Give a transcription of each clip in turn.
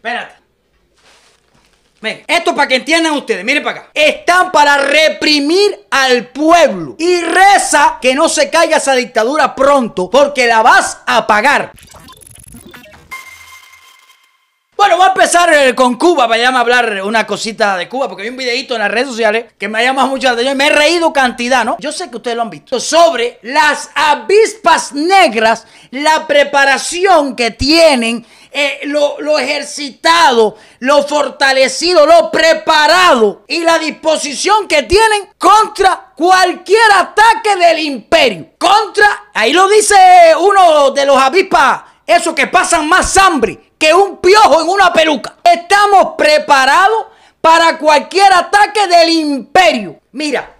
Espérate. Ven, esto para que entiendan ustedes, miren para acá. Están para reprimir al pueblo. Y reza que no se caiga esa dictadura pronto, porque la vas a pagar. Bueno, voy a empezar eh, con Cuba, para a hablar una cosita de Cuba, porque vi un videito en las redes sociales que me ha llamado mucho la atención me he reído cantidad, ¿no? Yo sé que ustedes lo han visto. Sobre las avispas negras, la preparación que tienen, eh, lo, lo ejercitado, lo fortalecido, lo preparado y la disposición que tienen contra cualquier ataque del imperio. Contra, ahí lo dice uno de los avispas, esos que pasan más hambre que un piojo en una peluca. Estamos preparados para cualquier ataque del imperio. Mira,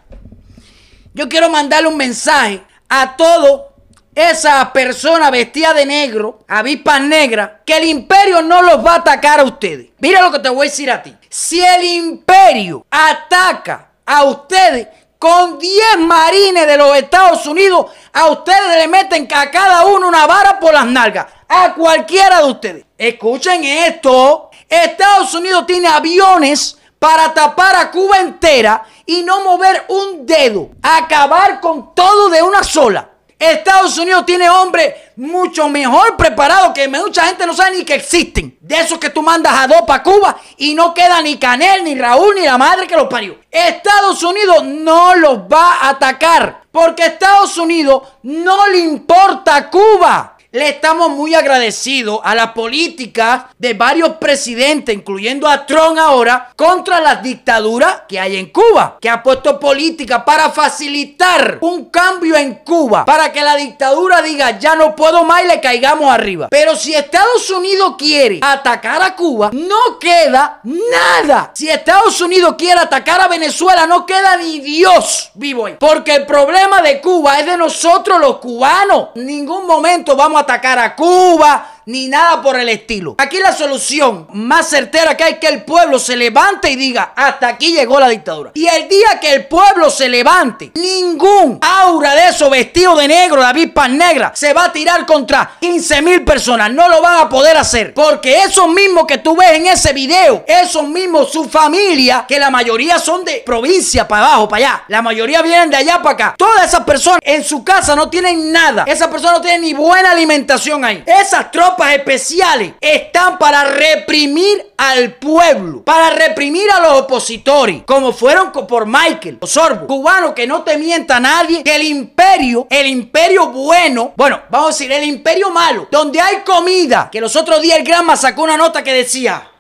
yo quiero mandarle un mensaje a todo esa persona vestida de negro, avispas negras, que el imperio no los va a atacar a ustedes. Mira lo que te voy a decir a ti. Si el imperio ataca a ustedes con 10 marines de los Estados Unidos, a ustedes le meten a cada uno una vara por las nalgas a cualquiera de ustedes. Escuchen esto. Estados Unidos tiene aviones para tapar a Cuba entera y no mover un dedo. Acabar con todo de una sola. Estados Unidos tiene hombres mucho mejor preparados que mucha gente no sabe ni que existen. De esos que tú mandas a dos para Cuba y no queda ni Canel, ni Raúl, ni la madre que los parió. Estados Unidos no los va a atacar porque Estados Unidos no le importa Cuba. Le estamos muy agradecidos a la política de varios presidentes, incluyendo a Trump ahora, contra las dictaduras que hay en Cuba, que ha puesto política para facilitar un cambio en Cuba, para que la dictadura diga ya no puedo más y le caigamos arriba. Pero si Estados Unidos quiere atacar a Cuba, no queda nada. Si Estados Unidos quiere atacar a Venezuela, no queda ni Dios vivo ahí. Porque el problema de Cuba es de nosotros los cubanos. En ningún momento vamos a atacar a Cuba, ni nada por el estilo. Aquí la solución más certera que hay que el pueblo se levante y diga, hasta aquí llegó la dictadura. Y el día que el pueblo se levante, ningún aura de eso vestido de negro, de avispas negras, se va a tirar contra 15 mil personas. No lo van a poder hacer. Porque esos mismos que tú ves en ese video, esos mismos, su familia, que la mayoría son de provincia para abajo, para allá. La mayoría vienen de allá para acá. Todas esas personas en su casa no tienen nada. Esas personas no tienen ni buena alimentación ahí. Esas tropas especiales están para reprimir al pueblo, para reprimir a los opositores, como fueron por Michael Osorbo, cubano que no te mienta nadie, que el imperio, el imperio bueno, bueno, vamos a decir, el imperio malo, donde hay comida, que los otros días el Granma sacó una nota que decía,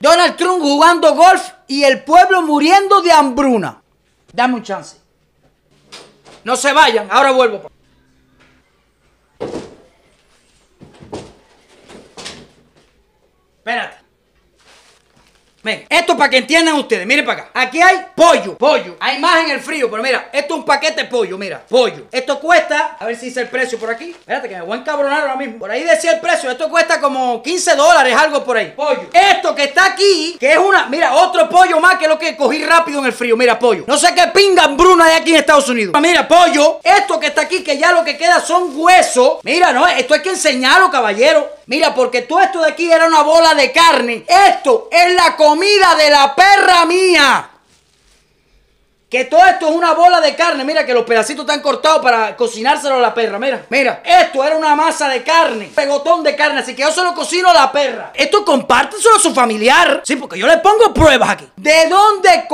Donald Trump jugando golf y el pueblo muriendo de hambruna. Dame un chance. No se vayan, ahora vuelvo. Espérate. Ven, esto para que entiendan ustedes, miren para acá. Aquí hay pollo, pollo. Hay más en el frío, pero mira, esto es un paquete de pollo, mira, pollo. Esto cuesta, a ver si dice el precio por aquí. Espérate que me voy a encabronar ahora mismo. Por ahí decía el precio, esto cuesta como 15 dólares, algo por ahí. Pollo. Esto que está aquí, que es una, mira, otro pollo más que lo que cogí rápido en el frío, mira, pollo. No sé qué pingan Bruna de aquí en Estados Unidos. Mira, pollo. Esto que está aquí, que ya lo que queda son huesos. Mira, no, esto hay que enseñarlo, caballero. Mira, porque todo esto de aquí era una bola de carne. Esto es la comida de la perra mía. Que todo esto es una bola de carne. Mira que los pedacitos están cortados para cocinárselo a la perra. Mira, mira. Esto era una masa de carne. Pegotón de carne. Así que yo se lo cocino a la perra. Esto compárteselo a su familiar. Sí, porque yo le pongo pruebas aquí. ¿De dónde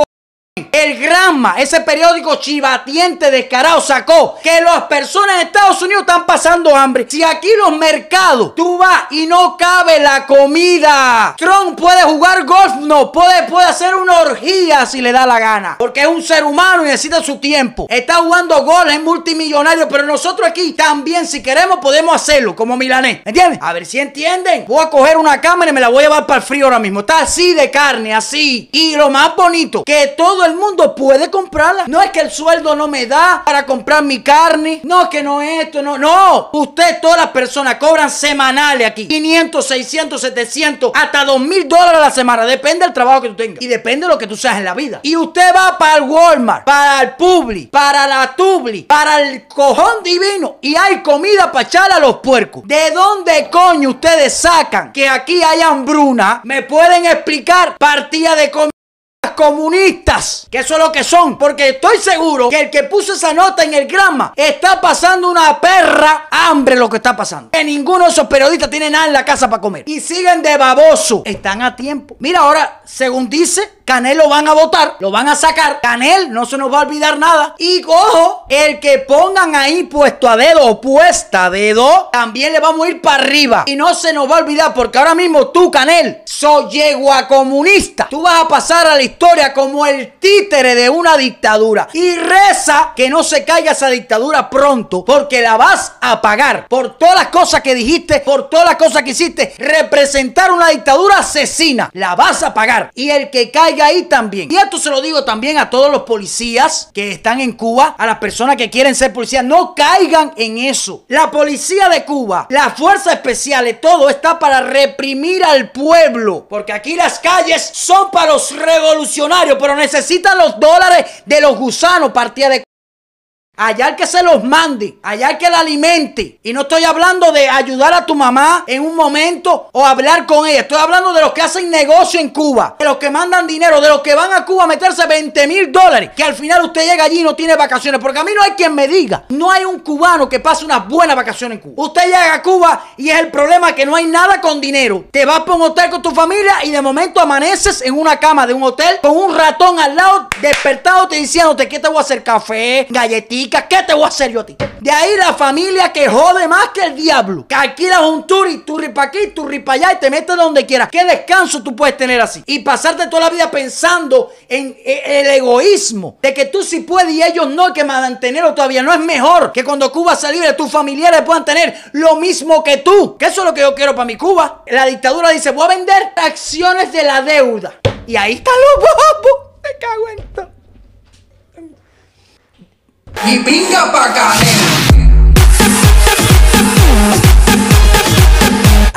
el Granma, ese periódico chivatiente descarado, sacó que las personas en Estados Unidos están pasando hambre. Si aquí los mercados, tú vas y no cabe la comida. Trump puede jugar golf, no, puede, puede hacer una orgía si le da la gana. Porque es un ser humano y necesita su tiempo. Está jugando golf, es multimillonario, pero nosotros aquí también, si queremos, podemos hacerlo, como Milanés. ¿Entiendes? A ver si entienden. Voy a coger una cámara y me la voy a llevar para el frío ahora mismo. Está así de carne, así. Y lo más bonito, que todo el mundo puede comprarla. No es que el sueldo no me da para comprar mi carne. No es que no esto, no. No. Usted, todas las personas cobran semanales aquí. 500, 600, 700, hasta 2 mil dólares a la semana. Depende del trabajo que tú tengas. Y depende de lo que tú seas en la vida. Y usted va para el Walmart, para el Publi, para la Tubli, para el cojón divino. Y hay comida para echarle a los puercos. ¿De dónde coño ustedes sacan que aquí hay hambruna? ¿Me pueden explicar? Partida de comida comunistas, que eso es lo que son, porque estoy seguro que el que puso esa nota en el grama está pasando una perra hambre lo que está pasando. Que ninguno de esos periodistas tiene nada en la casa para comer. Y siguen de baboso. Están a tiempo. Mira, ahora, según dice, Canel lo van a votar, lo van a sacar. Canel no se nos va a olvidar nada. Y cojo, el que pongan ahí puesto a dedo o puesta a dedo, también le vamos a ir para arriba. Y no se nos va a olvidar porque ahora mismo tú, Canel, soy yegua comunista. Tú vas a pasar a la historia como el títere de una dictadura. Y reza que no se caiga esa dictadura pronto porque la vas a pagar por todas las cosas que dijiste, por todas las cosas que hiciste. Representar una dictadura asesina. La vas a pagar. Y el que caiga ahí también. Y esto se lo digo también a todos los policías que están en Cuba, a las personas que quieren ser policías, no caigan en eso. La policía de Cuba, la fuerza especial, todo está para reprimir al pueblo. Porque aquí las calles son para los revolucionarios, pero necesitan los dólares de los gusanos, partida de Allá el que se los mande, allá el que la alimente. Y no estoy hablando de ayudar a tu mamá en un momento o hablar con ella. Estoy hablando de los que hacen negocio en Cuba, de los que mandan dinero, de los que van a Cuba a meterse 20 mil dólares. Que al final usted llega allí y no tiene vacaciones. Porque a mí no hay quien me diga. No hay un cubano que pase unas buenas vacaciones en Cuba. Usted llega a Cuba y es el problema que no hay nada con dinero. Te vas para un hotel con tu familia y de momento amaneces en una cama de un hotel con un ratón al lado despertado te diciéndote que te voy a hacer café, ¿qué te voy a hacer yo a ti? De ahí la familia que jode más que el diablo. Que alquilas un tour y turri para aquí, turri para allá y te metes donde quieras. ¿Qué descanso tú puedes tener así? Y pasarte toda la vida pensando en el egoísmo de que tú sí puedes y ellos no, que mantenerlo todavía no es mejor que cuando Cuba se libre, tus familiares puedan tener lo mismo que tú. Que es lo que yo quiero para mi Cuba. La dictadura dice, voy a vender acciones de la deuda. Y ahí están los bobos.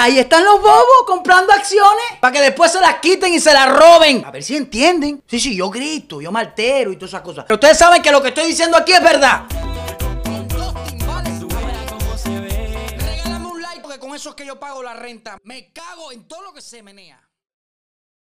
Ahí están los bobos comprando acciones para que después se las quiten y se las roben. A ver si entienden. Sí, sí, yo grito, yo maltero y todas esas cosas. Pero ustedes saben que lo que estoy diciendo aquí es verdad. Regálame un like porque con eso es que yo pago la renta. Me cago en todo lo que se menea.